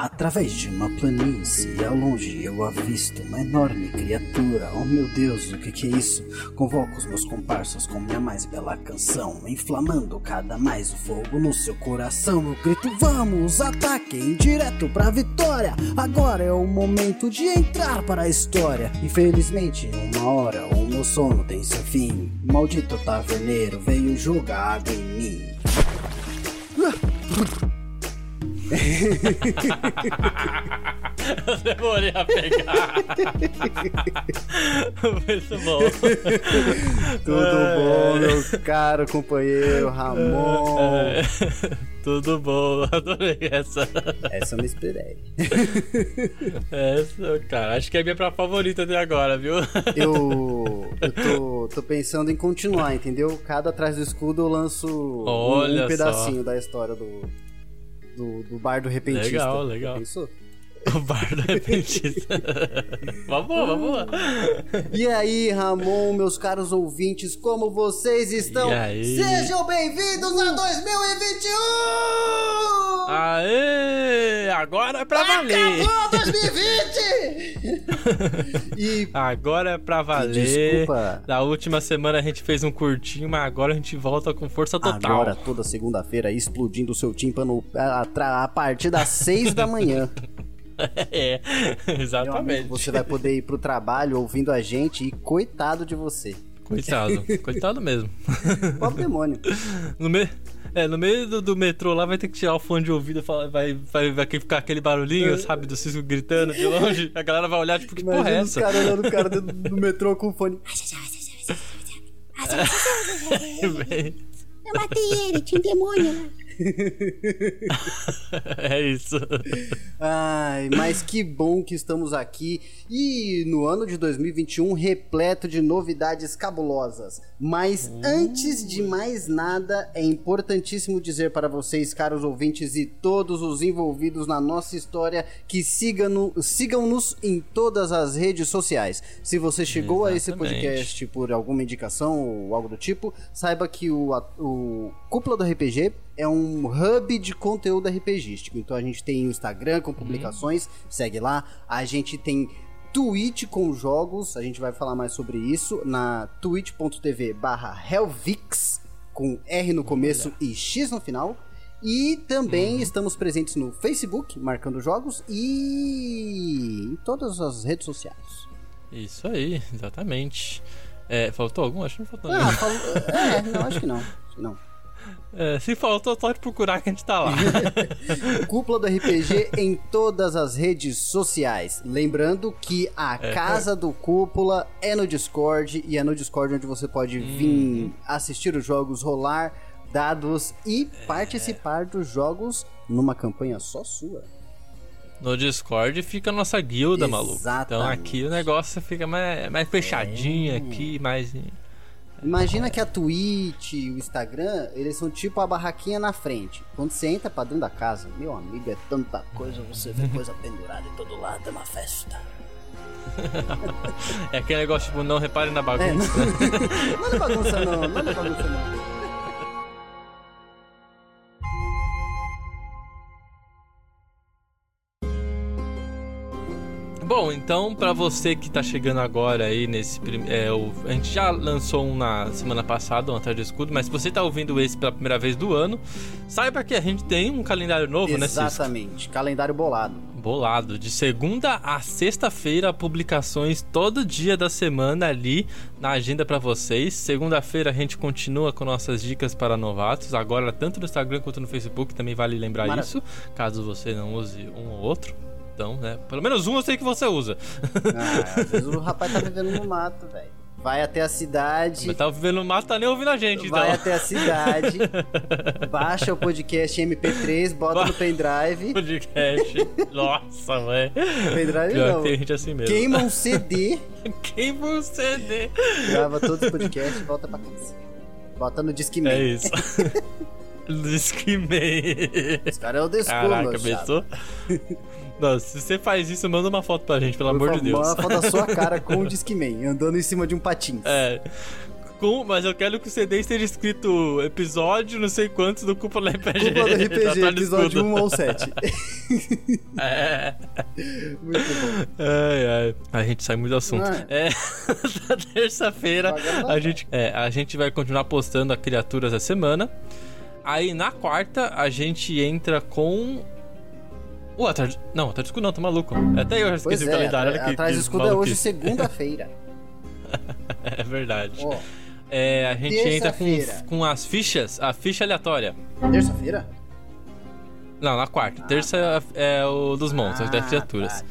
Através de uma planície, ao longe eu avisto uma enorme criatura. Oh meu Deus, o que, que é isso? Convoco os meus comparsas com minha mais bela canção, inflamando cada mais o fogo no seu coração. Eu grito: Vamos, ataquem direto pra vitória. Agora é o momento de entrar para a história. Infelizmente, uma hora o meu sono tem seu fim. Maldito taverneiro veio jogar água em mim. Eu demorei a pegar. Muito bom. Tudo bom, meu caro companheiro Ramon? Tudo bom, adorei essa. Essa eu não esperei. Essa, cara, acho que é a minha pra favorita até agora, viu? Eu, eu tô, tô pensando em continuar, entendeu? Cada atrás do escudo eu lanço um, Olha um pedacinho só. da história do, do, do bardo repentista. Legal, legal. Pensou? O bar do repentista. vamos, vamos. E aí, Ramon, meus caros ouvintes, como vocês estão? E aí? Sejam bem-vindos a 2021! Aê! Agora é pra valer! Acabou 2020! e Agora é pra valer. Desculpa. Na última semana a gente fez um curtinho, mas agora a gente volta com força total. agora, toda segunda-feira, explodindo o seu tímpano a, a- a partir das 6 da manhã. é, Meu amigo, exatamente. você vai poder ir pro trabalho ouvindo a gente e coitado de você. Coitado, coitado mesmo. Pobre demônio. No, me... é, no meio do, do metrô lá vai ter que tirar o fone de ouvido e falar- vai, vai, vai ficar aquele barulhinho, sabe, do Cisco gritando de longe. A galera vai olhar, tipo, que porra é Imagina essa? caras olhando o cara do, do metrô com o fone. Eu matei ele, tinha um demônio lá. é isso. Ai, mas que bom que estamos aqui e no ano de 2021 repleto de novidades cabulosas. Mas antes de mais nada, é importantíssimo dizer para vocês, caros ouvintes e todos os envolvidos na nossa história, que sigam- sigam-nos em todas as redes sociais. Se você chegou a esse Exatamente. podcast por alguma indicação ou algo do tipo, saiba que o, o Cúpula do RPG é um hub de conteúdo RPGístico. Então a gente tem o Instagram com publicações, segue lá. A gente tem Twitch com jogos, a gente vai falar mais sobre isso na twitch.tv barra Helvix, com R no começo e X no final. E também estamos presentes no Facebook, marcando jogos, e em todas as redes sociais. Isso aí, exatamente. É, faltou algum? Acho que não faltou Ah, nenhum. falou... é, não, acho que não. Acho que não. É, se faltou, só de procurar que a gente tá lá. Cúpula do RPG em todas as redes sociais. Lembrando que a É. casa do Cúpula é no Discord e é no Discord onde você pode Uhum. vir assistir os jogos, rolar dados e É. participar dos jogos numa campanha só sua. No Discord fica a nossa guilda, maluco. Então Exatamente. aqui o negócio fica mais, mais fechadinho É. aqui, mais. Imagina que a Twitch e o Instagram, eles são tipo a barraquinha na frente. Quando você entra pra dentro da casa, meu amigo, é tanta coisa, você vê coisa pendurada em todo lado, é uma festa. É aquele negócio, tipo, não repare na É, bagunça. não, não é bagunça não, não é bagunça não. Bom, então pra você que tá chegando agora aí nesse é, o- a gente já lançou um na semana passada, um atrás do escudo, mas se você tá ouvindo esse pela primeira vez do ano, saiba que a gente tem um calendário novo, né, Cisco? Exatamente, calendário bolado. Bolado, de segunda a sexta-feira, publicações todo dia da semana ali na agenda pra vocês. Segunda-feira a gente continua com nossas dicas para novatos, agora tanto no Instagram quanto no Facebook, também vale lembrar Maravilha. isso, caso você não use um ou outro. Então, né, pelo menos um eu sei que você usa. Ah, às vezes o rapaz tá vivendo no mato, velho. Vai até a cidade, Mas tá vivendo no mato, tá nem ouvindo a gente, então. vai até a cidade, baixa o podcast MP3, bota no pendrive. podcast. Nossa, velho. Pendrive Pior não. tem gente assim mesmo. Queima um CD, Quem você CD? grava todos os podcasts e volta pra casa. Bota no Discman. É isso. Disquimei. Esse cara é o Desculpa, Caraca, pensou? Não, se você faz isso, manda uma foto pra gente, pelo amor de Deus. Uma foto da sua cara com o Discman, andando em cima de um patins. É. com, mas eu quero que o CD esteja escrito episódio não sei quantos do Cúpula RPG. Cúpula do RPG, Atalho episódio Escudo. 1 ao 7. É. Muito bom. Ai, ai. A gente sai muito do assunto. Ah, É. Na terça-feira, a gente, é, a gente vai continuar postando a Criaturas da Semana. Aí na quarta, a gente entra com. O atrás. Não, atrás do escudo não, tá maluco. Até eu já Pois esqueci o é, calendário. Que, atrás do escudo é hoje segunda-feira. É verdade. Ó, É, a gente entra com, com as fichas, a ficha aleatória. terça-feira? Não, na quarta. Terça é o dos monstros, das Ah, criaturas. tá.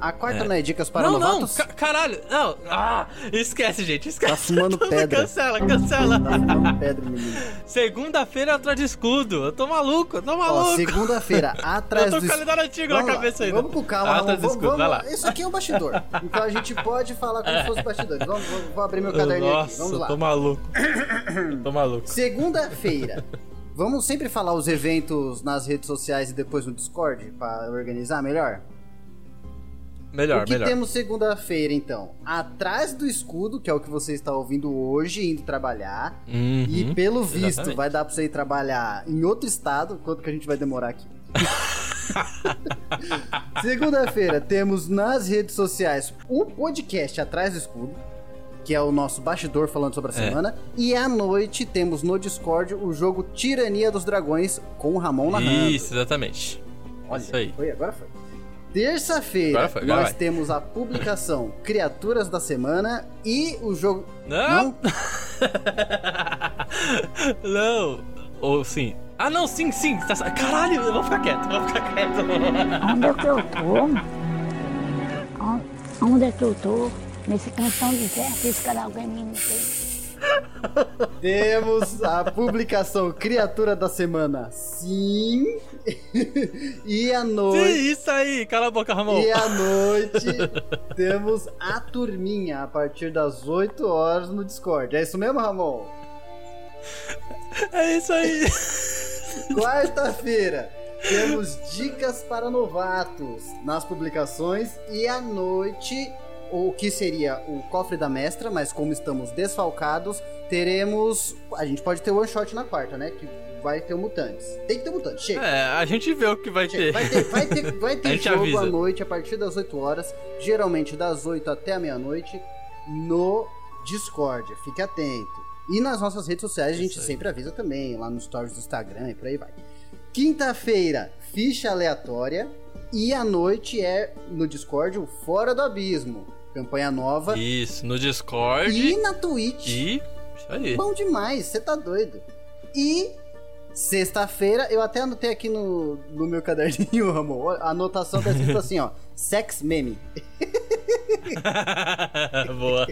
A quarta É. não é dicas para não, novatos? não, ca- caralho. Não, ah, esquece, gente, esquece. Tá fumando pedra. Cancela, cancela. Tá fumando pedra, menino. Segunda-feira é atrás de escudo. Eu tô maluco, eu tô maluco. segunda-feira, atrás eu tô do com calendário antigo Vamos na lá, cabeça ainda. Vamos com calma, atrás do vamos, escudo, vai lá. vamos- Isso aqui é um bastidor. Então a gente pode falar como se fosse bastidores. Vamos, vou, vou abrir meu caderninho aqui. Nossa, Vamos eu lá. tô maluco. Eu tô maluco. Segunda-feira. Vamos sempre falar os eventos nas redes sociais e depois no Discord pra organizar melhor? Melhor, o que melhor. temos segunda-feira, então? Atrás do escudo, que é o que você está ouvindo hoje, indo trabalhar. Uhum, E pelo visto, exatamente. vai dar pra você ir trabalhar em outro estado, quanto que a gente vai demorar aqui. Segunda-feira, temos nas redes sociais o podcast Atrás do Escudo, que é o nosso bastidor falando sobre a É. semana. E à noite temos no Discord o jogo Tirania dos Dragões com o Ramon narrando. Isso, exatamente. Olha, Isso aí. foi, agora foi. Terça-feira, nós vai. temos a publicação Criaturas da Semana e o jogo. Não? Não. Ou sim. Ah, não, sim, sim. Tá... Caralho, eu vou ficar quieto, eu vou ficar quieto. Onde é que eu tô? On- Onde é que eu tô? Nesse cantão de terra que esse cara alguém me tem. Temos a publicação Criatura da Semana, sim. e à Sim, noite. isso aí. Cala a boca, Ramon. E à noite temos a turminha a partir das 8 horas no Discord. É isso mesmo, Ramon? É isso aí. Quarta-feira temos dicas para novatos nas publicações e à noite o que seria o cofre da mestra, mas como estamos desfalcados, teremos. A gente pode ter one shot na quarta, né? Que vai ter o mutantes. Tem que ter mutantes, chega. É, a gente vê o que vai Chega. ter. Vai ter, vai ter, vai ter jogo avisa. à noite a partir das 8 horas, geralmente das 8 até a meia-noite, no Discord. Fique atento. E nas nossas redes sociais a gente Isso aí. sempre avisa também, lá nos stories do Instagram e por aí vai. Quinta-feira, ficha aleatória. E à noite é no Discord o Fora do Abismo. Campanha nova. Isso, no Discord. E na Twitch. E. Isso aí. Bom demais, você tá doido. E sexta-feira, eu até anotei aqui no, no meu caderninho, amor. A anotação tá escrito assim, ó. Sex meme. Boa.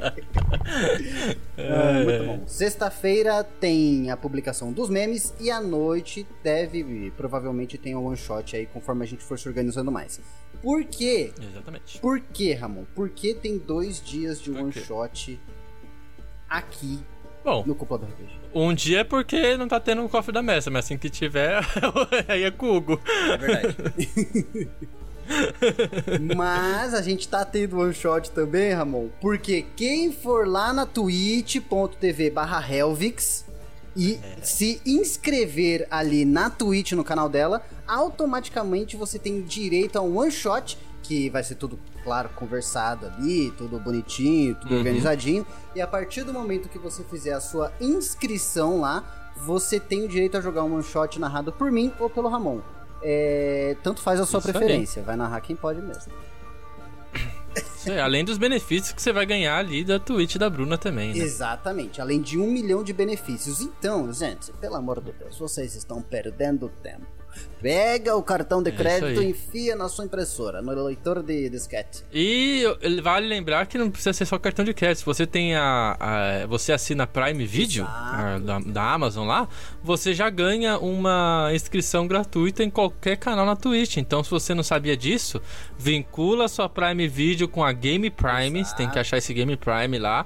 Ah, muito bom. Sexta-feira tem a publicação dos memes e à noite deve, provavelmente tem um one shot aí conforme a gente for se organizando mais. Por quê? Exatamente. Por quê, Ramon? Por que tem dois dias de one shot aqui Bom, no Cúpula do RPG? um dia é porque não tá tendo o cofre da mesa, mas assim que tiver, aí é com o Hugo. É verdade. Mas a gente tá tendo one shot também, Ramon. Porque quem for lá na twitch.tv barra Helvix e se inscrever ali na Twitch no canal dela, automaticamente você tem direito a um one shot, que vai ser tudo, claro, conversado ali, tudo bonitinho, tudo Uhum. organizadinho. E a partir do momento que você fizer a sua inscrição lá, você tem o direito a jogar um one shot narrado por mim ou pelo Ramon. É, tanto faz a sua Isso aí. preferência, vai narrar quem pode mesmo. Aí, além dos benefícios que você vai ganhar ali da Twitch da Bruna também, né? Exatamente, além de um milhão de benefícios. Então, gente, pelo amor de Deus, vocês estão perdendo tempo. Pega o cartão de É crédito aí. e enfia na sua impressora, no leitor de disquete. E vale lembrar que não precisa ser só cartão de crédito. Se você tem a, a- você assina Prime Video a- da, da Amazon lá, você já ganha uma inscrição gratuita em qualquer canal na Twitch. Então, se você não sabia disso, vincula a sua Prime Video com a Game Prime. Você tem que achar esse Game Prime lá.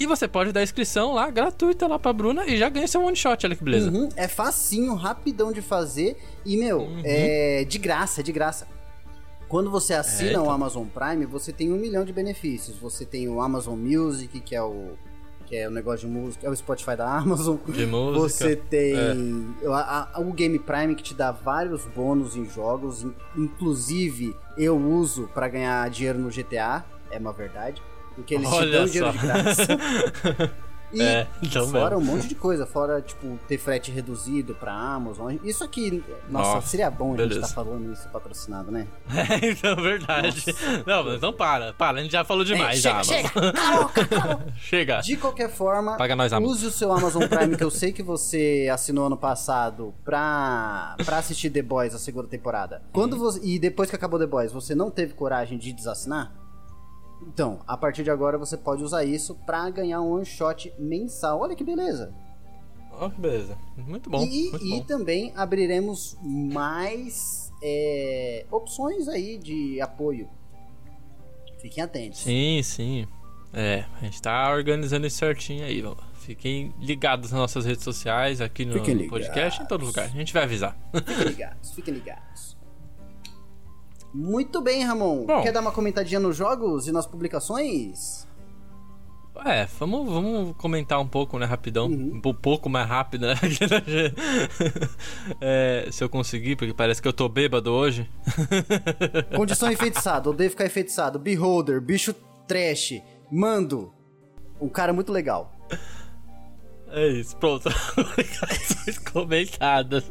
E você pode dar inscrição lá, gratuita lá pra Bruna e já ganha seu one shot, olha que beleza. Uhum, é facinho, rapidão de fazer e, meu, Uhum. é de graça, é de graça. Quando você assina É, então. o Amazon Prime, você tem um milhão de benefícios. Você tem o Amazon Music, que é o que é o negócio de música, é o Spotify da Amazon. De música. Você tem É. a- a- o Game Prime que te dá vários bônus em jogos, in- inclusive eu uso pra ganhar dinheiro no GTA, é uma verdade, porque eles te Olha dão só. dinheiro de graça. E É, então fora mesmo. um monte de coisa, fora, tipo, ter frete reduzido pra Amazon. Isso aqui, nossa, Nossa, seria bom a gente beleza. estar falando isso patrocinado, né? É, então, verdade. Não, mas então para, para, a gente já falou demais É, chega, já. chega, caloca. Chega. De qualquer forma, Paga nós, Amazon. use o seu Amazon Prime, que eu sei que você assinou ano passado pra, pra assistir The Boys, a segunda temporada. Quando Uhum. você, e depois que acabou The Boys, você não teve coragem de desassinar? Então, a partir de agora você pode usar isso pra ganhar um one shot mensal. Olha que beleza. Ó, que beleza. Muito bom. e muito e bom. também abriremos mais é, opções aí de apoio. Fiquem atentos. Sim, sim. É, a gente tá organizando isso certinho aí. Fiquem ligados nas nossas redes sociais, aqui no podcast, em todo lugar. A gente vai avisar. Fiquem ligados, fiquem ligados. Muito bem, Ramon. Bom. Quer dar uma comentadinha nos jogos e nas publicações? É, vamos, vamos comentar um pouco, né, rapidão. Uhum. Um pouco mais rápido, né? É, se eu conseguir, porque parece que eu tô bêbado hoje. Condição enfeitiçada, odeio ficar enfeitiçado. Beholder, bicho trash, mando. Um cara muito legal. É isso, pronto. Comentadas.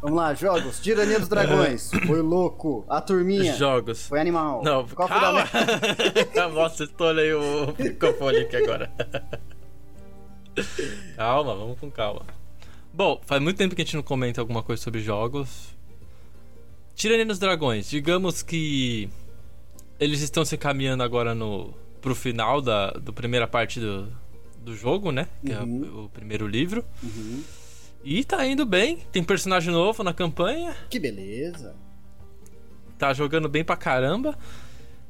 Vamos lá, jogos. Tirania dos Dragões. Foi louco. A turminha. Jogos. Foi animal. Não, foi calma. da- Nossa, estourei o microfone aqui agora. calma, vamos com calma. Bom, faz muito tempo que a gente não comenta alguma coisa sobre jogos. Tirania dos Dragões, digamos que eles estão se caminhando agora no pro final da do primeira parte do, do jogo, né? Que é Uhum. o, o primeiro livro. Uhum. E tá indo bem, tem personagem novo na campanha. Que beleza. tá jogando bem pra caramba.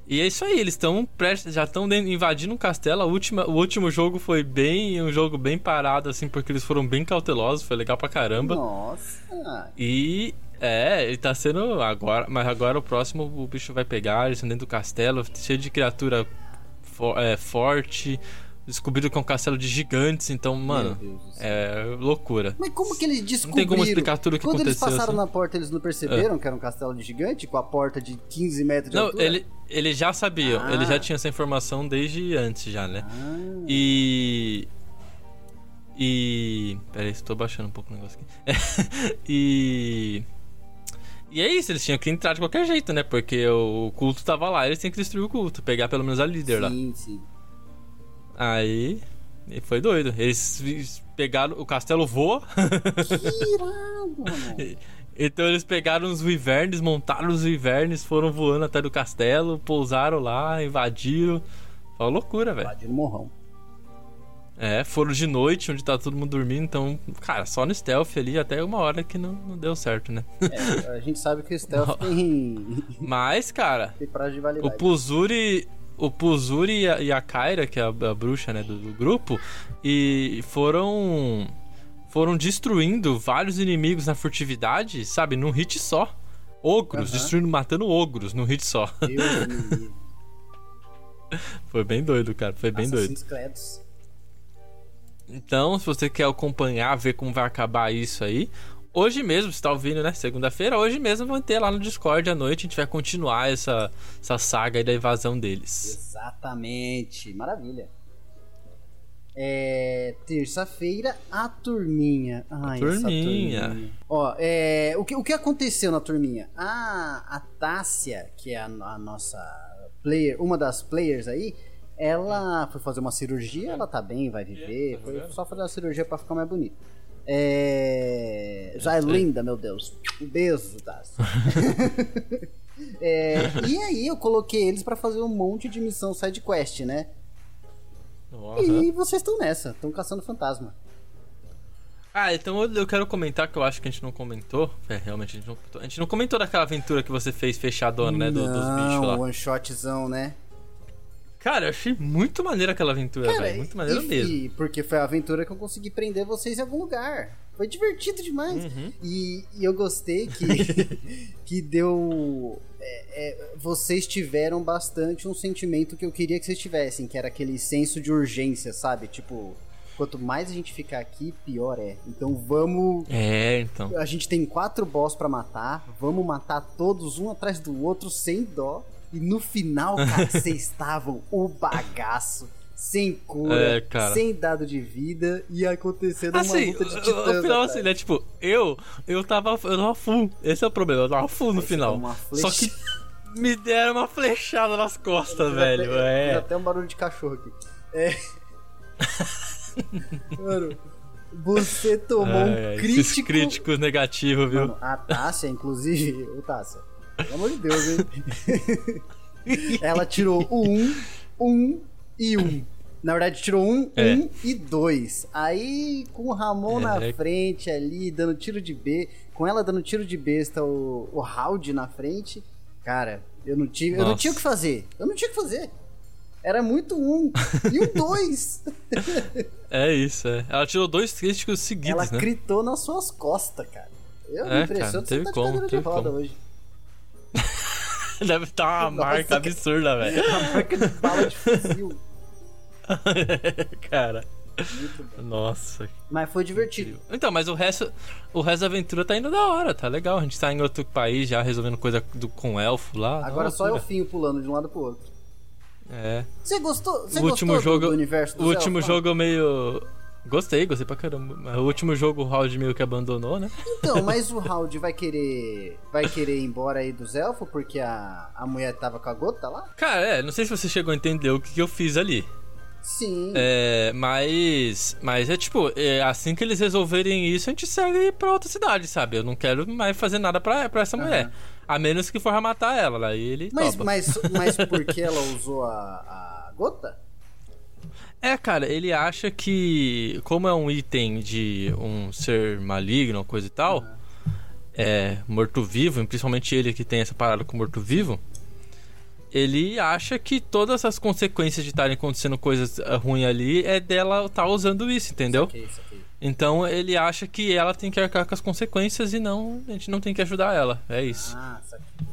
E é isso aí, eles estão já estão invadindo um castelo. A última, o último jogo foi bem um jogo bem parado assim, porque eles foram bem cautelosos, foi legal pra caramba. Nossa. E é, ele tá sendo agora, mas agora o próximo o bicho vai pegar, eles estão dentro do castelo, cheio de criatura fo- é, forte. Descobriram que é um castelo de gigantes, então, mano, é loucura. Mas como que eles Não descobriram? tem como explicar tudo o que Quando eles aconteceu. passaram assim. na porta, eles não perceberam que era um castelo de gigante com a porta de 15 metros de Não, altura? ele, eles já sabiam, Ah. eles já tinham essa informação desde antes já, né? Ah, E. E. Pera aí, estou baixando um pouco o negócio aqui. e. E é isso, eles tinham que entrar de qualquer jeito, né? Porque o culto tava lá, eles tinham que destruir o culto, pegar pelo menos a líder lá. sim, sim. Aí. E foi doido. Eles pegaram. O castelo voa. Que irado, mano. então eles pegaram os wyverns, montaram os wyverns, foram voando até do castelo, pousaram lá, invadiram. Foi uma loucura, velho. Invadiram o morrão. É, foram de noite, onde tá todo mundo dormindo, então, cara, só no stealth ali, até uma hora que não, não deu certo, né? É, a gente sabe que o stealth tem, Mas, cara, tem prazo de o validade. Puzuri. O Puzuri e a, e a Kyra, que é a, a bruxa né, do, do grupo, e foram. Foram destruindo vários inimigos na furtividade, sabe? Num hit só. Ogros, Aham. destruindo, matando ogros num hit só. Foi bem doido, cara. Foi bem doido. Assassinos credos. Então, se você quer acompanhar, ver como vai acabar isso aí, hoje mesmo, você tá ouvindo, né? Segunda-feira, hoje mesmo vão ter lá no Discord à noite, a gente vai continuar essa, essa saga aí da invasão deles. Exatamente. Maravilha. É, terça-feira, a turminha. Ai, essa turminha. Ó, é, o, que, o que aconteceu na turminha? A, a Tássia, que é a, a nossa player, uma das players aí, ela foi fazer uma cirurgia, ela tá bem, vai viver. Foi só fazer uma cirurgia pra ficar mais bonita. É, já é linda, meu Deus. Um beijo, Tássia. É, e aí eu coloquei eles pra fazer um monte de missão side quest, né? Aham. E vocês estão nessa, estão caçando fantasma. Ah, então eu- quero comentar que eu acho que a gente não comentou. É, realmente a gente não comentou. A gente não comentou daquela aventura que você fez fechadona, né? do- dos bichos lá. one shotzão, né? Cara, eu achei muito maneira aquela aventura, velho. Muito maneira mesmo. porque foi a aventura que eu consegui prender vocês em algum lugar. Foi divertido demais. Uhum. E, e eu gostei que, que deu. é, vocês tiveram bastante um sentimento que eu queria que vocês tivessem, que era aquele senso de urgência, sabe? Tipo, quanto mais a gente ficar aqui, pior é. Então vamos. É, então. A gente tem quatro boss para matar, vamos matar todos um atrás do outro sem dó. E no final, cara, vocês estavam o bagaço sem cura, É, sem dado de vida e acontecendo uma Assim, luta de no titãs. final, atrás. assim, né? Tipo, eu, eu tava, eu tava full. Esse é o problema, eu tava full no Aí você final. uma Só que me deram uma flechada nas costas, Fiz velho. até, É. até um barulho de cachorro aqui. É. Mano, você tomou Ai, um crítico. Esses críticos negativos, viu? Mano, a Tássia, inclusive, o Tássia, pelo amor de Deus, hein? Ela tirou o 1, 1 e 1. Na verdade, tirou 1, É. 1 e 2. Aí, com o Ramon É. na frente ali, dando tiro de B, com ela dando tiro de besta, o, o Howdy na frente, cara, eu não, tive, eu não tinha o que fazer. Eu não tinha o que fazer. Era muito um. E o dois. É isso, é. Ela tirou dois críticos Ela seguidos, né? gritou nas suas costas, cara. Eu É, me impressiono cara, você tá como, de teve roda como. hoje. Deve estar uma Nossa, marca absurda, velho. A marca de bala de fuzil. Cara, Muito bom. nossa. Mas foi divertido. Então, mas o resto, o resto da aventura tá indo da hora, tá legal. A gente tá em outro país já resolvendo coisa do, com elfo lá. Agora só eu finho pulando de um lado pro outro. É. Você gostou? Você o último gostou do- jogo, do, universo do o último Zelda? jogo eu meio gostei, gostei pra caramba. Mas O último jogo o Howard meio que abandonou, né? Então, mas o Howdy vai querer vai querer ir embora aí dos elfos porque a, a mulher tava com a gota lá? Cara, é, não sei se você chegou a entender o que, que eu fiz ali. Sim. É, mas. Mas é tipo, é, assim que eles resolverem isso, a gente segue pra outra cidade, sabe? Eu não quero mais fazer nada pra, pra essa mulher. A menos que for matar ela, aí ele. Mas, topa. mas, mas porque ela usou a, a gota? É, cara, ele acha que, como é um item de um ser maligno, coisa e tal, é morto-vivo, principalmente ele que tem essa parada com morto-vivo, ele acha que todas as consequências de estarem acontecendo coisas ah, ruins ali é dela estar usando isso, entendeu? Que isso aqui. Então ele acha que ela tem que arcar com as consequências e não, a gente não tem que ajudar ela. É isso. Ah, saquei.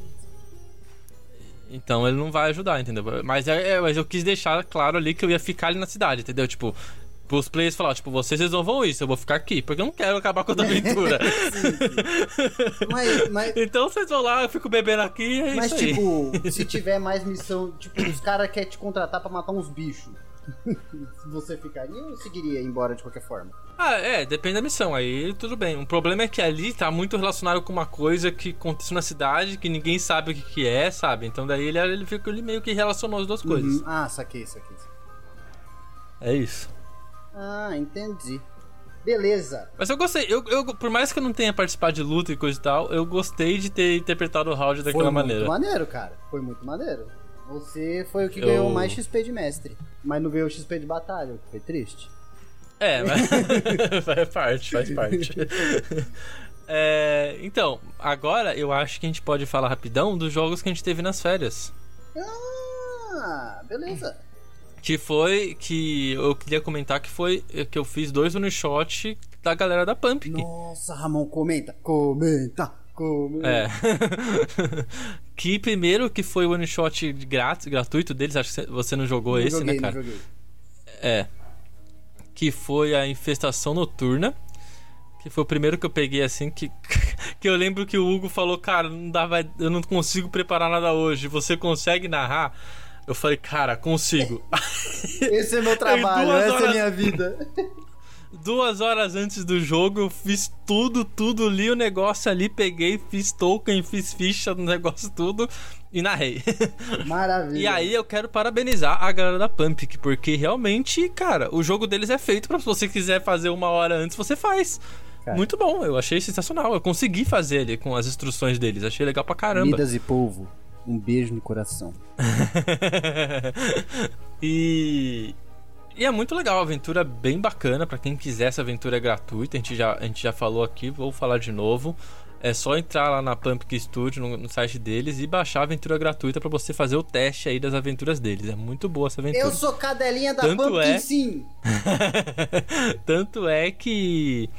Então ele não vai ajudar, entendeu? Mas, é, é, mas eu quis deixar claro ali que eu ia ficar ali na cidade, entendeu? Tipo, pros players falar, tipo, vocês resolvam isso, eu vou ficar aqui, porque eu não quero acabar com a aventura. Mas, mas, então vocês vão lá, eu fico bebendo aqui e é mas tipo, se tiver mais missão, tipo, os caras querem te contratar pra matar uns bichos. Você ficaria ou seguiria embora de qualquer forma? Ah, é, depende da missão, aí tudo bem. O problema é que ali tá muito relacionado com uma coisa que aconteceu na cidade, que ninguém sabe o que, que é, sabe? Então daí ele, ele, fica, ele meio que relacionou as duas coisas. Uhum. Ah, saquei, saquei. É isso. Ah, entendi. Beleza. Mas eu gostei, eu, eu, por mais que eu não tenha participado de luta e coisa e tal, eu gostei de ter interpretado o round daquela foi maneira. muito maneiro, cara. Foi muito maneiro. Você foi o que Eu- ganhou mais XP de mestre. Mas não ganhou XP de batalha, o que foi triste. É, mas faz parte, faz parte. É, então, agora eu acho que a gente pode falar rapidão dos jogos que a gente teve nas férias. Ah, beleza. Que foi que eu queria comentar que foi que eu fiz dois one shot da galera da Pump. Nossa, Ramon, comenta. Comenta. Comenta. É. que primeiro que foi o one shot grátis, gratuito deles, acho que você não jogou Não esse, joguei, né, não cara? joguei. É. Que foi a infestação noturna. Que foi o primeiro que eu peguei assim que. Que eu lembro que o Hugo falou, cara, não dá, vai- eu não consigo preparar nada hoje. Você consegue narrar? Eu falei, cara, consigo. Esse é meu trabalho, essa é horas- minha vida. Duas horas antes do jogo, eu fiz tudo, tudo, li o negócio ali, peguei, fiz token, fiz ficha no negócio tudo e narrei. Maravilha. E aí eu quero parabenizar a galera da Pump, que- porque realmente, cara, o jogo deles é feito pra se você quiser fazer uma hora antes, você faz. Cara. Muito bom, eu achei sensacional. Eu consegui fazer ali com as instruções deles, achei legal pra caramba. Midas e polvo, um beijo no coração. e. E é muito legal, a aventura é bem bacana pra quem quiser. Essa aventura é gratuita, a gente já, a gente já falou aqui, vou falar de novo. É só entrar lá na Pumpkin Studio, no, no site deles, e baixar a aventura gratuita pra você fazer o teste aí das aventuras deles. É muito boa essa aventura. Eu sou cadelinha da Tanto Pumpkin é- sim. Tanto é que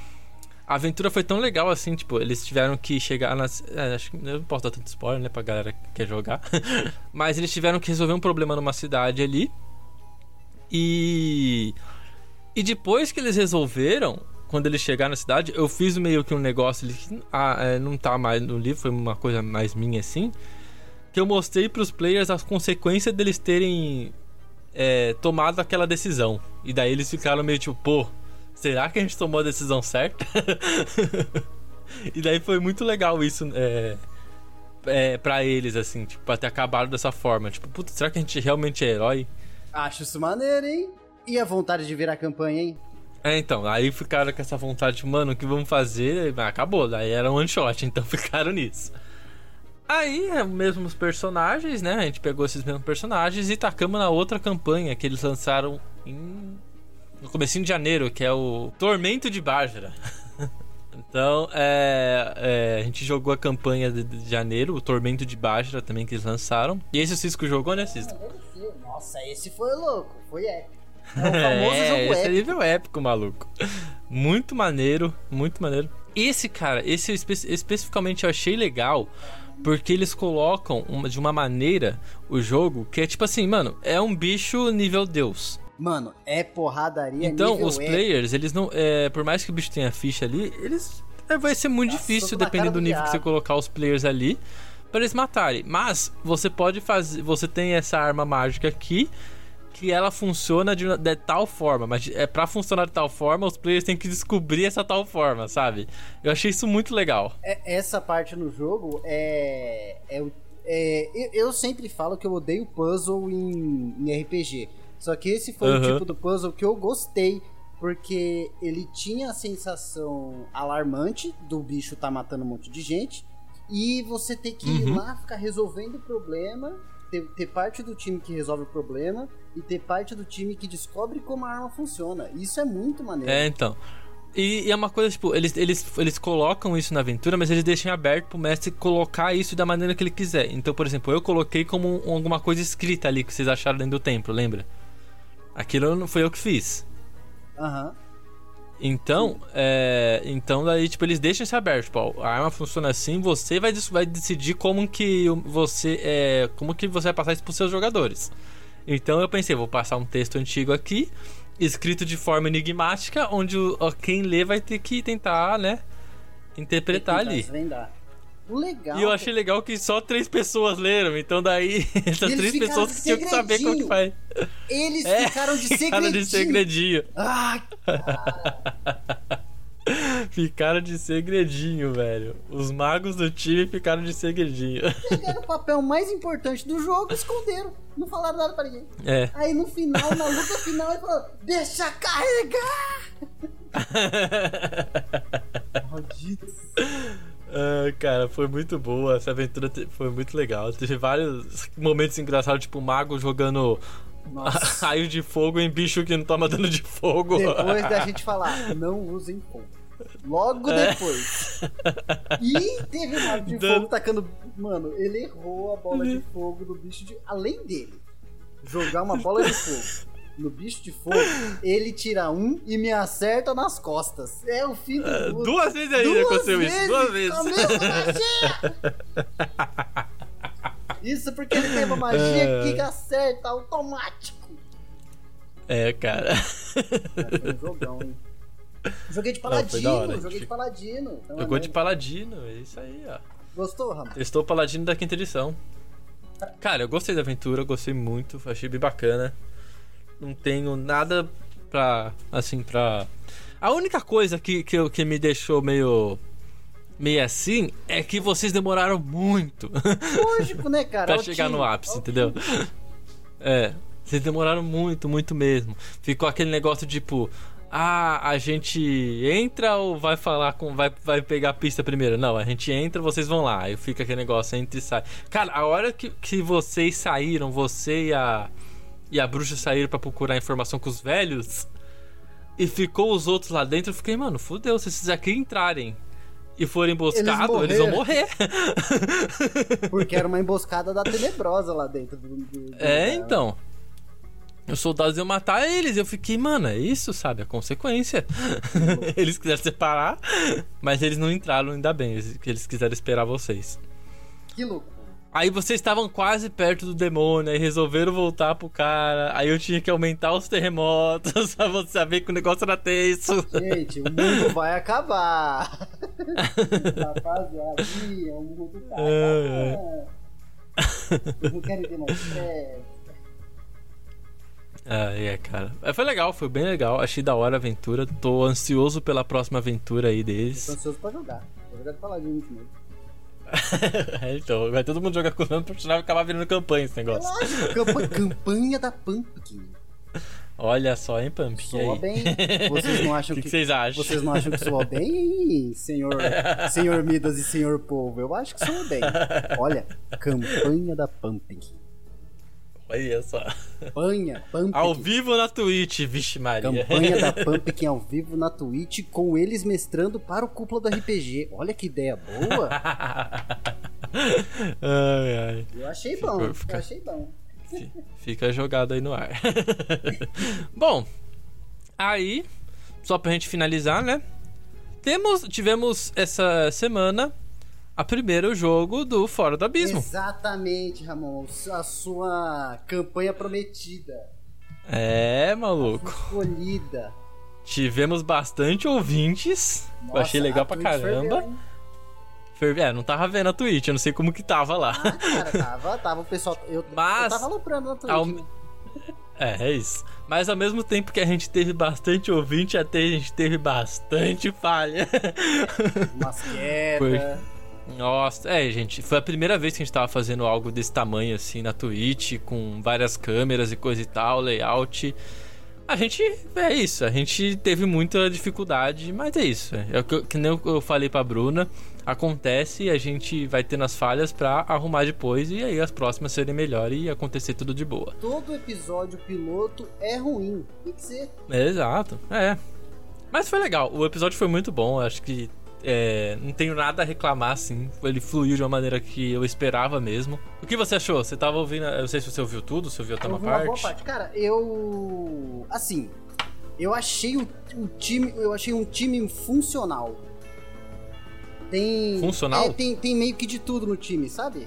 A aventura foi tão legal assim, tipo, eles tiveram que chegar nas. É, acho que não posso dar tanto spoiler, né, pra galera que quer jogar. Mas eles tiveram que resolver um problema numa cidade ali. E. E depois que eles resolveram, quando eles chegaram na cidade, eu fiz meio que um negócio ali que ah, é, não tá mais no livro, foi uma coisa mais minha assim. Que eu mostrei pros players as consequências deles terem é, tomado aquela decisão. E daí eles ficaram meio tipo, pô, será que a gente tomou a decisão certa? e daí foi muito legal isso é, é, pra eles, assim, tipo, ter acabado dessa forma. Tipo, puta, será que a gente realmente é herói? Acho isso maneiro, hein? E a vontade de virar campanha, hein? É, então, aí ficaram com essa vontade, mano, o que vamos fazer? Acabou, daí era um one shot, então ficaram nisso. Aí, é, mesmos personagens, né? A gente pegou esses mesmos personagens e tacamos na outra campanha que eles lançaram em... no comecinho de janeiro, que é o Tormento de Bájara. então, é, é, a gente jogou a campanha de, janeiro, o Tormento de Bájara também que eles lançaram. E esse o Cisco jogou, né, Cisco? Nossa, esse foi louco, foi épico. É o famoso é, jogo esse épico. é nível épico, maluco. Muito maneiro, muito maneiro. Esse, cara, esse espe especificamente eu achei legal porque eles colocam uma, de uma maneira o jogo que é tipo assim, mano, é um bicho nível Deus. Mano, é porradaria Então, os players, eles não. É, por mais que o bicho tenha ficha ali, eles. É, vai ser muito Nossa, difícil, dependendo do nível que você colocar os players ali, para eles matarem. Mas você pode fazer. Você tem essa arma mágica aqui que ela funciona de, de, tal forma, mas é para funcionar de tal forma, os players têm que descobrir essa tal forma, sabe? Eu achei isso muito legal. É, essa parte no jogo é, é, é, eu sempre falo que eu odeio puzzle em, em RPG. Só que esse foi uhum. o tipo do puzzle que eu gostei, porque ele tinha a sensação alarmante do bicho tá matando um monte de gente e você ter que ir uhum. lá ficar resolvendo o problema ter, ter, parte do time que resolve o problema e ter parte do time que descobre como a arma funciona. Isso é muito maneiro. É, então. E, e, é uma coisa, tipo, eles, eles, eles colocam isso na aventura, mas eles deixam aberto pro mestre colocar isso da maneira que ele quiser. Então, por exemplo, eu coloquei como um, alguma coisa escrita ali que vocês acharam dentro do templo, lembra? Aquilo não foi eu que fiz. Aham. Uhum. Então, é, então daí, tipo, eles deixam isso aberto. Tipo, a arma funciona assim, você vai, vai decidir como que você é, como que você vai passar isso pros seus jogadores. Então eu pensei, vou passar um texto antigo aqui, escrito de forma enigmática, onde o, quem lê vai ter que tentar, né, interpretar ali. Desvendar. Legal. E eu achei legal que só três pessoas leram, então daí essas três pessoas tinham que saber como que faz. Eles é, ficaram de segredinho. Ficaram de segredinho. Ah, ficaram de segredinho, velho. Os magos do time ficaram de segredinho. Pegaram o papel mais importante do jogo e esconderam. Não falaram nada pra ninguém. É. Aí no final, na luta final, ele falou: Deixa carregar! Maldito. Uh, cara, foi muito boa. Essa aventura foi muito legal. Teve vários momentos engraçados, tipo o mago jogando raio de fogo em bicho que não toma dano de fogo. Depois da gente falar, não usem fogo. Logo é. depois. E teve um mago de Dan... fogo tacando. Mano, ele errou a bola de fogo do bicho de... além dele. Jogar uma bola de fogo no bicho de fogo, ele tira um e me acerta nas costas. É o fim do uh, mundo. Duas vezes ainda aconteceu isso. Duas vezes. isso porque ele tem uma magia uh... que acerta automático. É, cara. É, um jogão, hein? Joguei de paladino, hora, joguei de paladino. Então Jogou é de paladino, é isso aí, ó. Gostou, Ramon? Testou o paladino da quinta edição. Cara, eu gostei da aventura, gostei muito, achei bem bacana não tenho nada pra. Assim, pra. A única coisa que, que, que me deixou meio. meio assim é que vocês demoraram muito. Lógico, né, cara? pra chegar no ápice, entendeu? É. Vocês demoraram muito, muito mesmo. Ficou aquele negócio tipo. Ah, a gente entra ou vai falar com. Vai, vai pegar a pista primeiro? Não, a gente entra, vocês vão lá. Aí fica aquele negócio, entra e sai. Cara, a hora que, que vocês saíram, você e a e a bruxa saíram para procurar informação com os velhos e ficou os outros lá dentro, eu fiquei, mano, fudeu, se esses aqui entrarem e forem emboscados, eles, eles, vão morrer. Porque era uma emboscada da tenebrosa lá dentro do. do é, então. os soldados iam matar eles. Eu fiquei, mano, é isso, sabe? A consequência. eles quiseram separar, mas eles não entraram ainda bem. Eles, eles quiseram esperar vocês. Que louco. Aí vocês estavam quase perto do demônio, aí resolveram voltar pro cara. Aí eu tinha que aumentar os terremotos pra você saber que o negócio era tenso. Gente, o mundo vai acabar. Rapaziada, o mundo tá acabando. Eu não quero ter mais stress. Ah, é, cara. Mas Foi legal, foi bem legal. Achei da hora a aventura. Tô ansioso pela próxima aventura aí deles. Tô ansioso pra jogar. Vou jogar de paladino mesmo. É, então, vai todo mundo jogar com o nome pro final acabar virando campanha esse negócio. Campanha, campanha da Pumpkin. Olha só, hein, Pump? Soa bem. Vocês não acham que, que, que vocês acham? Vocês não acham que soa bem, senhor, senhor Midas e senhor Povo? Eu acho que soa bem. Olha, campanha da Pumpkin. Olha só. Campanha, Pumpkin. Ao vivo na Twitch, vixe Maria. Campanha da Pumpkin ao vivo na Twitch com eles mestrando para o cúpula do RPG. Olha que ideia boa. ai, ai. Eu achei Ficou- bom. fica- Eu achei bom. Fi- Fica jogado aí no ar. Bom, aí, só pra gente finalizar, né? Temos, tivemos essa semana a primeiro jogo do Fora do Abismo. Exatamente, Ramon. A sua campanha prometida. É, maluco. Escolhida. Tivemos bastante ouvintes. eu Nossa, achei legal pra caramba. ferveu, É, não tava vendo a Twitch, eu não sei como que tava lá. Ah, cara, tava, tava o pessoal. Eu, Mas- eu tava aloprando na Twitch. Ao- né? É, é isso. Mas ao mesmo tempo que a gente teve bastante ouvinte, até a gente teve bastante falha. Umas quedas. Foi. Nossa, é, gente, foi a primeira vez que a gente tava fazendo algo desse tamanho assim na Twitch, com várias câmeras e coisa e tal, layout. A gente, é isso, a gente teve muita dificuldade, mas é isso. É o que, eu- que nem eu falei pra Bruna, acontece e a gente vai tendo as falhas pra arrumar depois e aí as próximas serem melhor e acontecer tudo de boa. Todo episódio piloto é ruim. Tem que ser. É, exato, é. Mas foi legal, o episódio foi muito bom, acho que é, não tenho nada a reclamar, assim. Ele fluiu de uma maneira que eu esperava mesmo. O que você achou? Você tava ouvindo. Eu não sei se você ouviu tudo, se ouviu até uma vi uma boa parte. parte. Cara, eu. Assim. Eu achei o, o time. Eu achei um time funcional. Tem. Funcional? É, tem, tem meio que de tudo no time, sabe?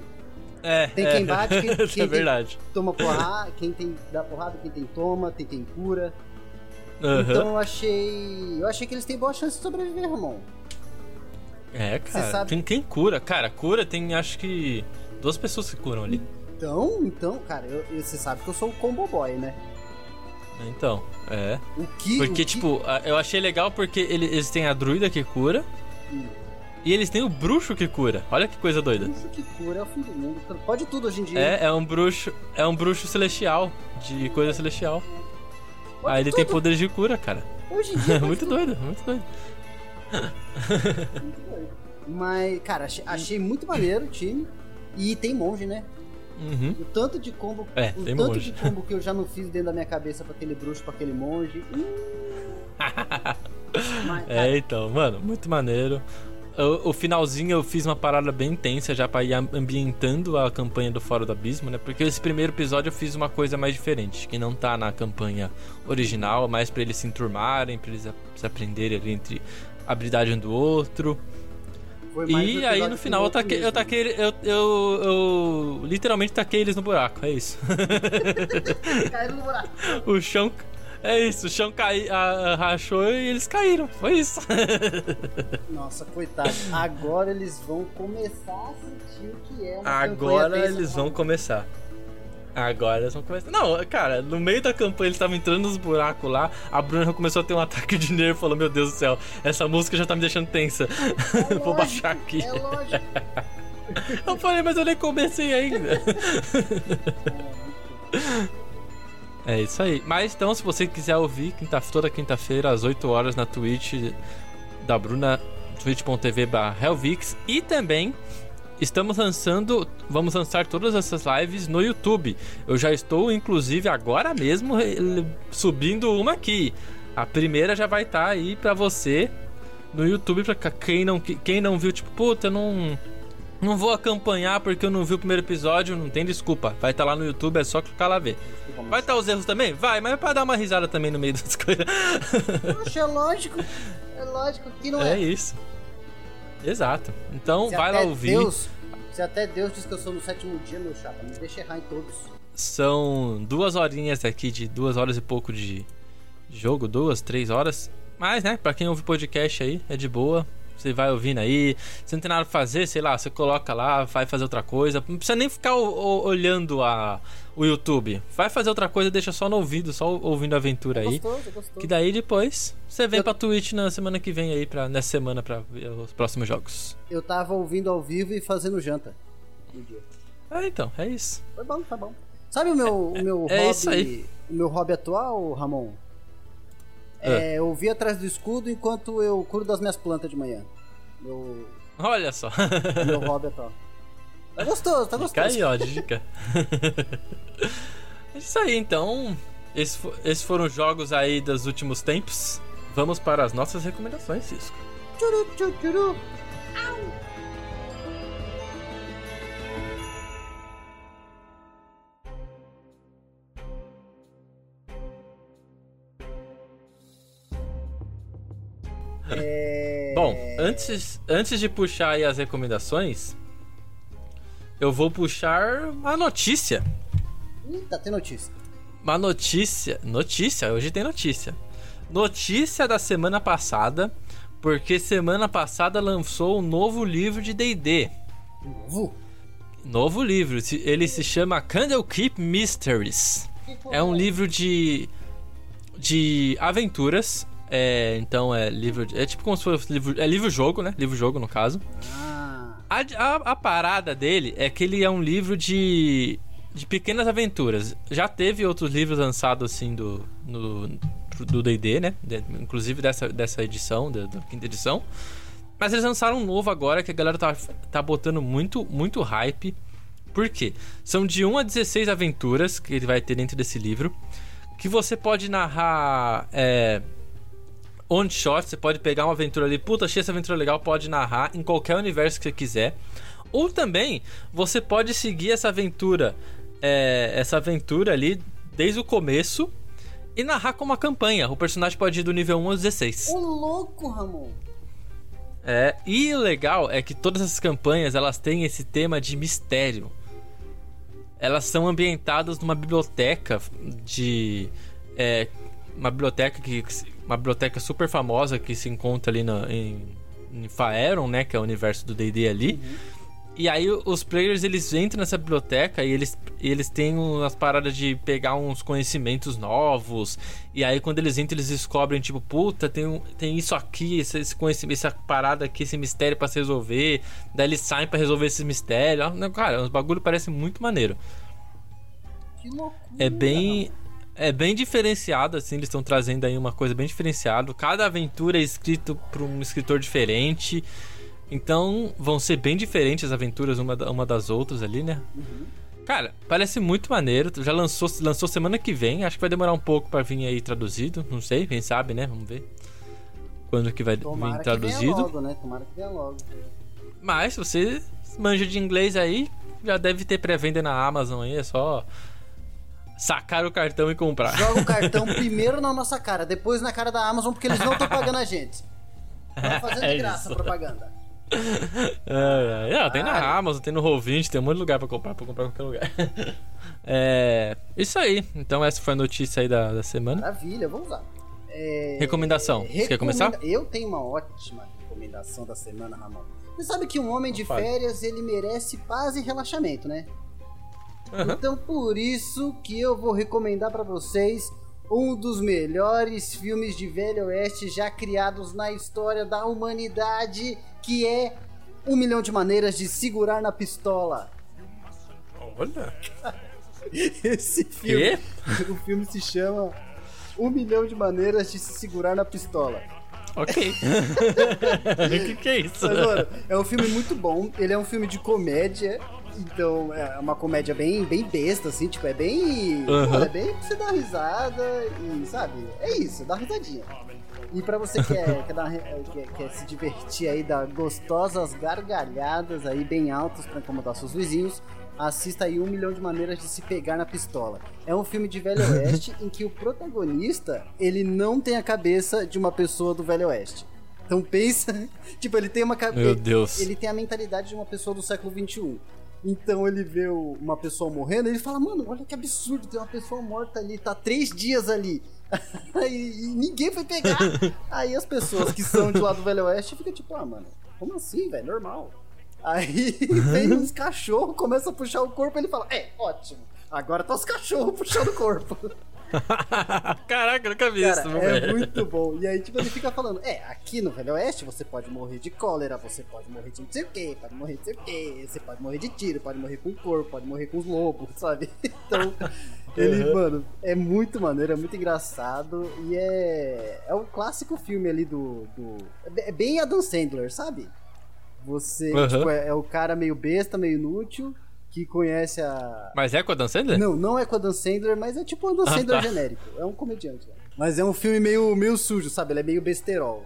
É, Tem é. quem bate, quem- Isso quem é tem- verdade. Toma porrada, quem tem dá porrada, quem tem toma, quem tem cura. Aham. Então eu achei. Eu achei que eles têm boa chance de sobreviver, Ramon. É, Você cara. sabe- Quem, quem cura? Cara, cura tem acho que duas pessoas que curam ali. Então, então, cara, eu- você sabe que eu sou o combo boy, né? Então, é. O que. Porque, o que- tipo, a- eu achei legal porque ele- eles têm a druida que cura. Hum. E eles têm o bruxo que cura. Olha que coisa doida. Isso que cura é o fim do mundo. Pode tudo hoje em dia. É, é um bruxo. É um bruxo celestial. De coisa celestial. Pode Aí ele tem tudo. poderes de cura, cara. Hoje em dia. É muito tudo. doido, muito doido. Mas, cara, achei, achei muito maneiro o time. E tem monge, né? Uhum. O tanto de combo. É, o tanto monge. de combo que eu já não fiz dentro da minha cabeça pra aquele bruxo, pra aquele monge. Mas, É, então, mano, muito maneiro. O, o finalzinho eu fiz uma parada bem intensa já pra ir am- ambientando a campanha do Fora do Abismo, né? Porque esse primeiro episódio eu fiz uma coisa mais diferente, que não tá na campanha original, mais pra eles se enturmarem, pra eles se aprenderem ali entre habilidade um do outro. foi mais E aí no final eu taquei, eu taquei eu, eu, eu literalmente taquei eles no buraco, é isso. Caíram no buraco. o chão. É isso, o chão cai, a- a- rachou e eles caíram. Foi isso. Nossa, coitado. Agora eles vão começar a sentir o que é uma Agora eles vão começar. Agora eles vão começar. Não, cara, no meio da campanha eles estavam entrando nos buracos lá. A Bruna começou a ter um ataque de nervo. Falou: Meu Deus do céu, essa música já tá me deixando tensa. É Vou lógico, baixar aqui. É lógico. Eu falei: Mas eu nem comecei ainda. É isso aí. Mas então, se você quiser ouvir, quinta, toda quinta-feira, às 8 horas, na Twitch da Bruna, twitch.tv Helvix. E também estamos lançando, vamos lançar todas essas lives no YouTube. Eu já estou, inclusive, agora mesmo eh, subindo uma aqui. A primeira já vai estar aí pra você no YouTube, pra quem não, quem não viu, tipo, puta, eu não. Não vou acompanhar porque eu não vi o primeiro episódio, não tem desculpa. Vai estar lá no YouTube, é só clicar lá ver. Vai estar os erros também? Vai, mas é pra dar uma risada também no meio das coisas. Poxa, é lógico. É lógico que não é. É isso. Exato. Então Se vai lá ouvir. Deus, se até Deus diz que eu sou no sétimo dia, meu chapa, me deixa errar em todos. São duas horinhas aqui de duas horas e pouco de jogo, duas, três horas. Mas, né, pra quem ouve podcast aí, é de boa. Você vai ouvindo aí. Você não tem nada pra fazer, sei lá, você coloca lá, vai fazer outra coisa. Não precisa nem ficar o- o- olhando a, o YouTube. Vai fazer outra coisa, deixa só no ouvido, só ouvindo a aventura aí. Gostoso, gostoso. Que daí depois você vem Eu- pra Twitch na semana que vem aí, pra, nessa semana, pra ver os próximos jogos. Eu tava ouvindo ao vivo e fazendo janta. Ah, então, é isso. Foi bom, tá bom. Sabe o meu, o meu é hobby? isso aí. O meu hobby atual, Ramon? É, ouvir atrás do escudo enquanto eu cuido das minhas plantas de manhã. Meu, Olha só. meu hobby atual. Tá gostoso, tá Fica gostoso. aí, ó, dica. é isso aí, então. Esses, fo- esses foram os jogos aí dos últimos tempos. Vamos para as nossas recomendações, Cisco. Tchuru, tchuru, tchuru. É... Bom, antes, antes de puxar aí as recomendações, eu vou puxar uma notícia. Eita, tem notícia. Uma notícia. Notícia? Hoje tem notícia. Notícia da semana passada, porque semana passada lançou um novo livro de DD. Novo? Novo livro, ele se chama Candlekeep Mysteries. É um livro de de aventuras. É, então é livro de- é tipo como se fosse livro é livro jogo, né? Livro jogo no caso. Ah, A, a, a parada dele é que ele é um livro de de pequenas aventuras. Já teve outros livros lançados assim do no, do D&D, né? De- inclusive dessa, dessa edição, da, da quinta edição. Mas eles lançaram um novo agora que a galera tá, tá botando muito, muito hype. Por quê? São de 1 a 16 aventuras que ele vai ter dentro desse livro. Que você pode narrar é, on shot, você pode pegar uma aventura ali, puta, achei essa aventura legal, pode narrar em qualquer universo que você quiser. Ou também você pode seguir essa aventura, é, essa aventura ali desde o começo e narrar como uma campanha. O personagem pode ir do nível 1 ao 16. ô louco, Ramon. É, e o legal é que todas essas campanhas elas têm esse tema de mistério. Elas são ambientadas numa biblioteca de é, uma biblioteca que uma biblioteca super famosa que se encontra ali na, em, em Faeron, né, que é o universo do D&D ali. E aí os players eles entram nessa biblioteca e eles, eles têm umas paradas de pegar uns conhecimentos novos. E aí quando eles entram, eles descobrem, tipo, puta, tem, um- tem isso aqui, esse, esse conhecimento, essa parada aqui, esse mistério pra se resolver. Daí eles saem pra resolver esse mistério. Ah, Cara, os bagulho parece muito maneiro. Que loucura. É bem. É bem diferenciado, assim, eles estão trazendo aí uma coisa bem diferenciada. Cada aventura é escrito por um escritor diferente. Então vão ser bem diferentes as aventuras uma, uma das outras ali, né? Cara, parece muito maneiro. Já lançou, lançou semana que vem. Acho que vai demorar um pouco pra vir aí traduzido. Não sei, quem sabe, né? Vamos ver. Quando que vai Tomara vir que venha traduzido. logo, né? Tomara que venha logo. Mas se você manja de inglês aí, já deve ter pré-venda na Amazon aí. É só sacar o cartão e comprar. Joga o cartão primeiro na nossa cara, depois na cara da Amazon, porque eles não estão pagando a gente. Estão fazendo de É graça isso. a propaganda. É, é, tem na. Amazon, tem no Roll20, tem um monte de lugar pra comprar, pra comprar em qualquer lugar. é, isso aí. Então essa foi a notícia aí da, da semana. Maravilha, vamos lá. É, Recomendação. Você quer recomenda- começar? Eu tenho uma ótima recomendação da semana, Ramon. Você sabe que um homem de férias, ele merece paz e relaxamento, né? Aham. Então por isso que eu vou recomendar pra vocês um dos melhores filmes de Velho Oeste já criados na história da humanidade, que é Um Milhão de Maneiras de Segurar na Pistola. Olha. Esse filme, Quê? o filme se chama Um Milhão de Maneiras de se Segurar na Pistola. Ok. O que, que é isso? Mas, mano, é um filme muito bom. Ele é um filme de comédia. Então, é uma comédia bem, bem besta, assim, tipo, é bem. Uhum. pô, é bem pra você dar risada e, sabe? É isso, dá risadinha. E pra você que quer, quer, dar, uma- quer, quer se divertir aí, dar gostosas gargalhadas aí bem altas pra incomodar seus vizinhos, assista aí Um Milhão de Maneiras de Se Pegar na Pistola. É um filme de Velho Oeste em que o protagonista, ele não tem a cabeça de uma pessoa do Velho Oeste. Então pensa, tipo, ele tem uma Meu cabeça. Deus. Ele tem a mentalidade de uma pessoa do século XXI. Então ele vê uma pessoa morrendo e ele fala, mano, olha que absurdo, tem uma pessoa morta ali, tá três dias ali. e, e ninguém foi pegar. Aí as pessoas que são de lá do Velho Oeste ficam tipo, ah, mano, como assim, velho? Normal. Aí vem uns cachorros, começa a puxar o corpo ele fala, é, ótimo. Agora tá os cachorros puxando o corpo. Caraca, nunca vi Cara, isso, meu é velho. muito bom. E aí, tipo, ele fica falando: É, aqui no Velho Oeste você pode morrer de cólera, você pode morrer de não sei o que, pode morrer de não sei o que, você pode morrer de tiro, pode morrer com o corpo, pode morrer com os lobos, sabe? Então, ele, Uhum. mano, é muito maneiro, é muito engraçado e é. É um clássico filme ali do. do é bem Adam Sandler, sabe? Você, Uhum. tipo, é, é o cara meio besta, meio inútil, que conhece a. Mas é com a Dan Sandler? Não, não é com o Adam Sandler, mas é tipo o Adam Ah, Sandler tá. genérico. É um comediante. né? Mas é um filme meio, meio sujo, sabe? Ele é meio besterol.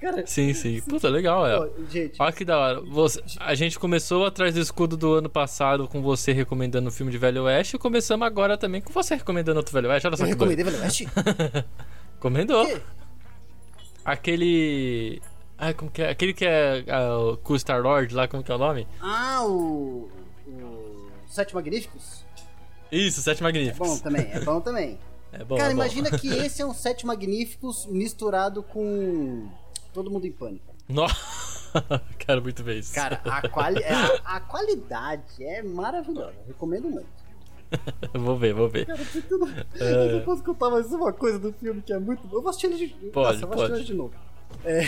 Cara, Sim, sim. Puta, legal, é. gente, Olha que da hora. Você- a gente começou atrás do escudo do ano passado com você recomendando um filme de Velho Oeste e começamos agora também com você recomendando outro Velho Oeste. Olha só eu que recomendei Velho Oeste? Recomendou. Aquele. Ai, como que é? Aquele que é ah, o- com o Star Lord lá, como que é o nome? Ah, o. O. Sete Magníficos? Isso, Sete É Magníficos. bom também, é bom também. É bom. Cara, é bom. imagina que esse é um Sete Magníficos misturado com. Todo mundo em pânico. Nossa, quero muito ver isso. Cara, a, quali a, a qualidade é maravilhosa. Recomendo muito. vou ver, vou ver. Cara, eu tô- eu não posso contar mais uma coisa do filme que é muito bom. Eu vou assistir ele de Pode, Nossa, pode. de novo. É.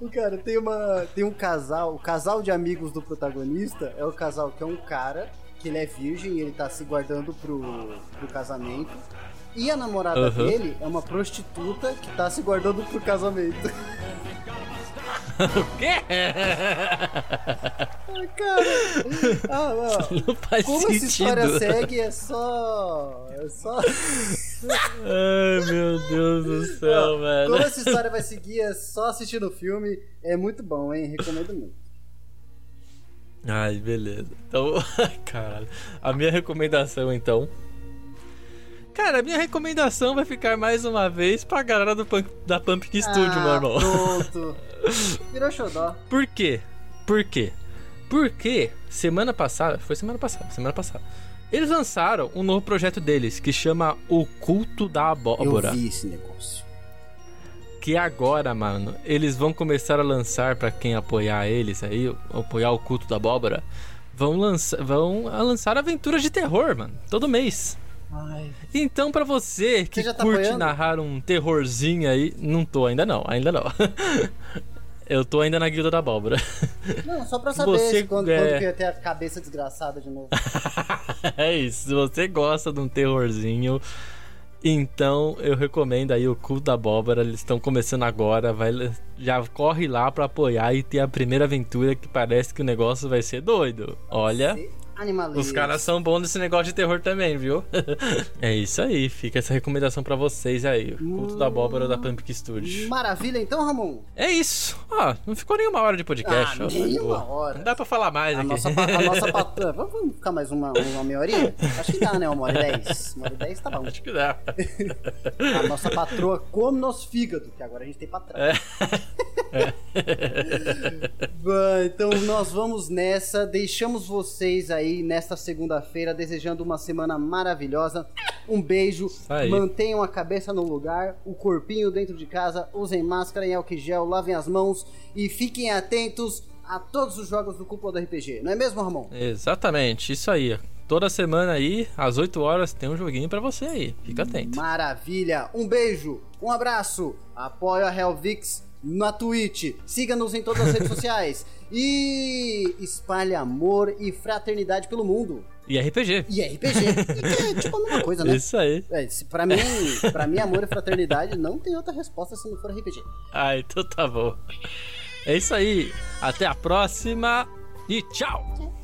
O cara tem uma. Tem um casal. O casal de amigos do protagonista é o casal que é um cara, que ele é virgem e ele tá se guardando pro, pro casamento. E a namorada Aham. dele é uma prostituta que tá se guardando pro casamento. O quê? Ai, cara. Ah, não. Não faz Como sentido. essa história segue é só. É só. Ai, meu Deus do céu, Como velho. essa história vai seguir é só assistindo o filme. É muito bom, hein? Recomendo muito. Ai, beleza. Então, caralho. A minha recomendação, então. Cara, minha recomendação vai ficar mais uma vez pra galera do Punk, da Pumpkin Studio, Ah, meu irmão. Pronto. Virou xodó. Por quê? Por quê? Porque semana passada, foi semana passada, semana passada, eles lançaram um novo projeto deles que chama O Culto da Abóbora. Eu vi esse negócio. Que agora, mano, eles vão começar a lançar pra quem apoiar eles aí, apoiar o Culto da Abóbora, vão lançar, vão lançar aventuras de terror, mano, todo mês. Ai. Então, pra você que Você tá curte apoiando? narrar um terrorzinho aí, não tô ainda não, ainda não. Eu tô ainda na Guilda da Abóbora. Não, só pra saber Você quando, é- quando que ia ter a cabeça desgraçada de novo. é isso, se você gosta de um terrorzinho, então eu recomendo aí o Culto da Abóbora, eles estão começando agora, vai, já corre lá pra apoiar e ter a primeira aventura que parece que o negócio vai ser doido. Olha, Os caras são bons nesse negócio de terror também, viu? é isso aí, fica essa recomendação pra vocês aí, o Culto da Abóbora da Pumpkin Studio. Maravilha, então, Ramon. É isso. Ó, não ficou nenhuma hora de podcast. Ah, ó, nem boa. uma hora. Não dá pra falar mais A aqui. nossa, a nossa patroa. Vamos vamos ficar mais uma, uma meia horinha? Acho que dá, né? Uma hora e dez. Uma hora e dez tá bom. Acho que dá. A nossa patroa come nosso fígado, que agora a gente tem patrão. É. Bom, então nós vamos nessa. Deixamos vocês aí nesta segunda-feira, desejando uma semana maravilhosa. Um beijo. Mantenham a cabeça no lugar, o corpinho dentro de casa. Usem máscara em álcool gel, lavem as mãos e fiquem atentos a todos os jogos do Cúpula do RPG. Não é mesmo, Ramon? Exatamente, isso aí. Toda semana aí, às 8 horas, tem um joguinho pra você aí. Fica atento. Maravilha! Um beijo, um abraço, apoio a Helvix na Twitch, siga-nos em todas as redes sociais e espalhe amor e fraternidade pelo mundo. E RPG. E RPG, e que é tipo a mesma coisa, né? Isso aí. É, pra, mim, pra mim, amor e fraternidade não tem outra resposta se não for RPG. Ah, então tá bom. É isso aí. Até a próxima. e tchau!